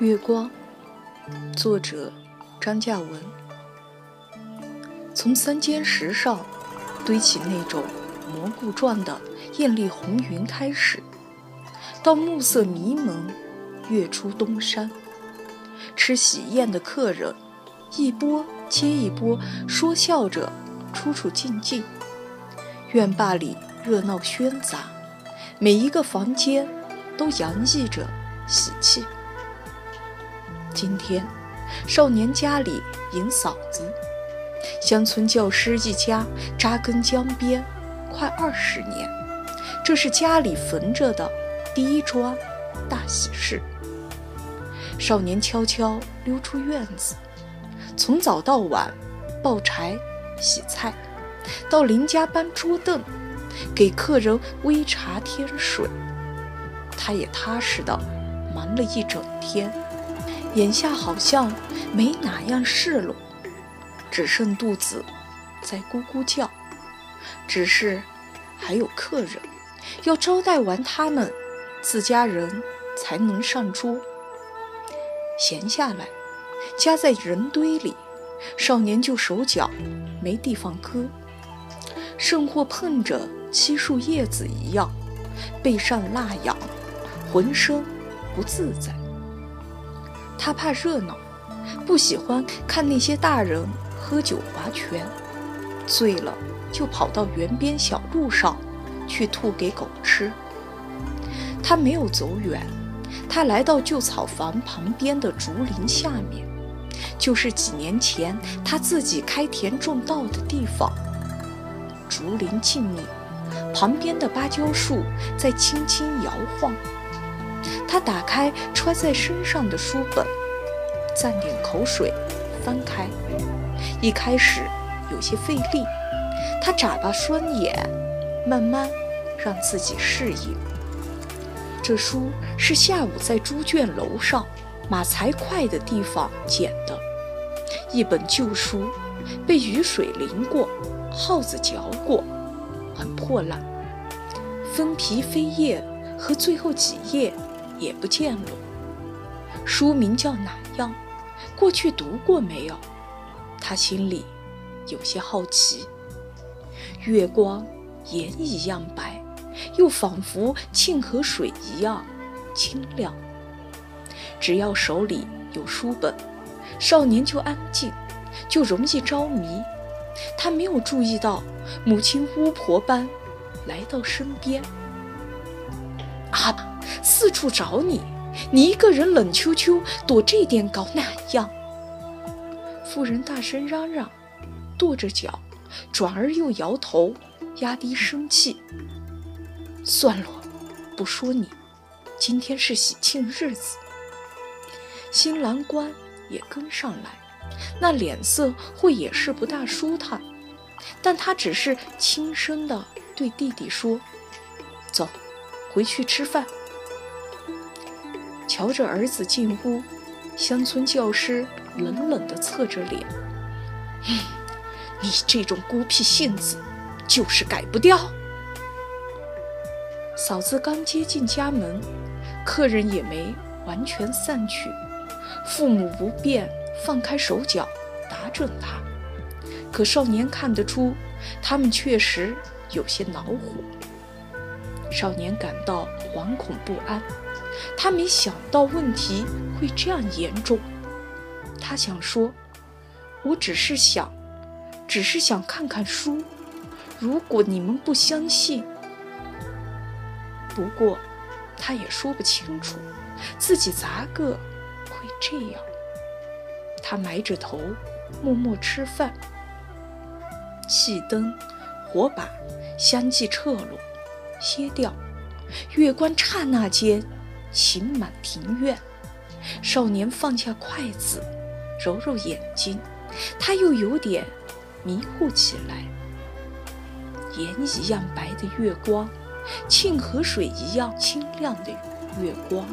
月光，作者张嘉文。从三间石上堆起那种蘑菇状的艳丽红云开始，到暮色迷蒙，月出东山，吃喜宴的客人一波接一波说笑着出出进进，院坝里热闹喧杂，每一个房间都洋溢着喜气。今天，少年家里迎嫂子。乡村教师一家扎根江边快二十年，这是家里逢着的第一桩大喜事。少年悄悄溜出院子，从早到晚抱柴、洗菜，到邻家搬桌凳，给客人煨茶添水。他也踏实的忙了一整天。眼下好像没哪样事了，只剩肚子在咕咕叫。只是还有客人，要招待完他们，自家人才能上桌。闲下来，夹在人堆里，少年就手脚没地方搁，甚或碰着漆树叶子一样，背上辣痒，浑身不自在。他怕热闹，不喜欢看那些大人喝酒划拳，醉了就跑到园边小路上去吐给狗吃。他没有走远，他来到旧草房旁边的竹林下面，就是几年前他自己开田种稻的地方。竹林静谧，旁边的芭蕉树在轻轻摇晃。他打开揣在身上的书本，蘸点口水，翻开。一开始有些费力，他眨巴双眼，慢慢让自己适应。这书是下午在猪圈楼上马财快的地方捡的，一本旧书，被雨水淋过，耗子嚼过，很破烂，封皮、扉页和最后几页。也不见了。书名叫哪样？过去读过没有？他心里有些好奇。月光盐一样白，又仿佛沁河水一样清亮。只要手里有书本，少年就安静，就容易着迷。他没有注意到母亲巫婆般来到身边。阿爸。四处找你，你一个人冷秋秋躲这点搞哪样？妇人大声嚷嚷，跺着脚，转而又摇头，压低声气。算了，不说你。今天是喜庆日子。新郎官也跟上来，那脸色会也是不大舒坦，但他只是轻声的对弟弟说：“走，回去吃饭。”瞧着儿子进屋，乡村教师冷冷地侧着脸：“你这种孤僻性子，就是改不掉。”嫂子刚接进家门，客人也没完全散去，父母不便放开手脚打准他，可少年看得出，他们确实有些恼火。少年感到惶恐不安。他没想到问题会这样严重，他想说：“我只是想，只是想看看书。如果你们不相信，不过，他也说不清楚自己咋个会这样。”他埋着头，默默吃饭。气灯、火把相继撤落，歇掉，月光刹那间。晴满庭院，少年放下筷子，揉揉眼睛，他又有点迷糊起来。盐一样白的月光，沁河水一样清亮的月光。